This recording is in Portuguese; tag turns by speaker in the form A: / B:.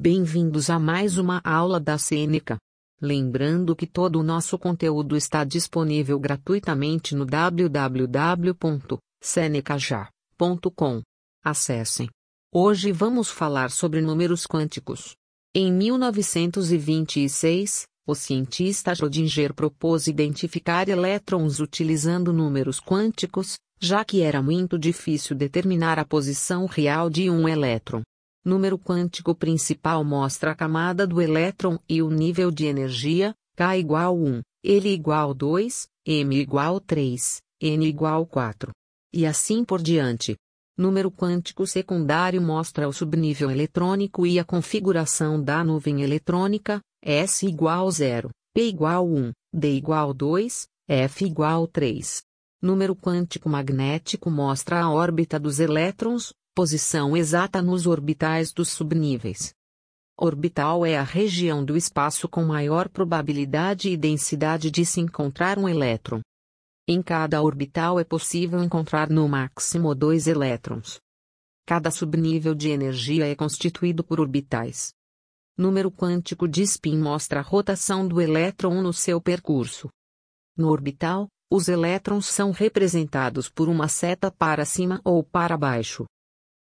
A: Bem-vindos a mais uma aula da Cênica. Lembrando que todo o nosso conteúdo está disponível gratuitamente no www.senecaja.com. Acessem. Hoje vamos falar sobre números quânticos. Em 1926, o cientista Schrödinger propôs identificar elétrons utilizando números quânticos, já que era muito difícil determinar a posição real de um elétron. Número quântico principal mostra a camada do elétron e o nível de energia, K igual 1, L igual 2, M igual 3, N igual 4. E assim por diante. Número quântico secundário mostra o subnível eletrônico e a configuração da nuvem eletrônica, S igual 0, P igual 1, D igual 2, F igual 3. Número quântico magnético mostra a órbita dos elétrons, posição exata nos orbitais dos subníveis. Orbital é a região do espaço com maior probabilidade e densidade de se encontrar um elétron. Em cada orbital é possível encontrar no máximo dois elétrons. Cada subnível de energia é constituído por orbitais. Número quântico de spin mostra a rotação do elétron no seu percurso. No orbital, os elétrons são representados por uma seta para cima ou para baixo.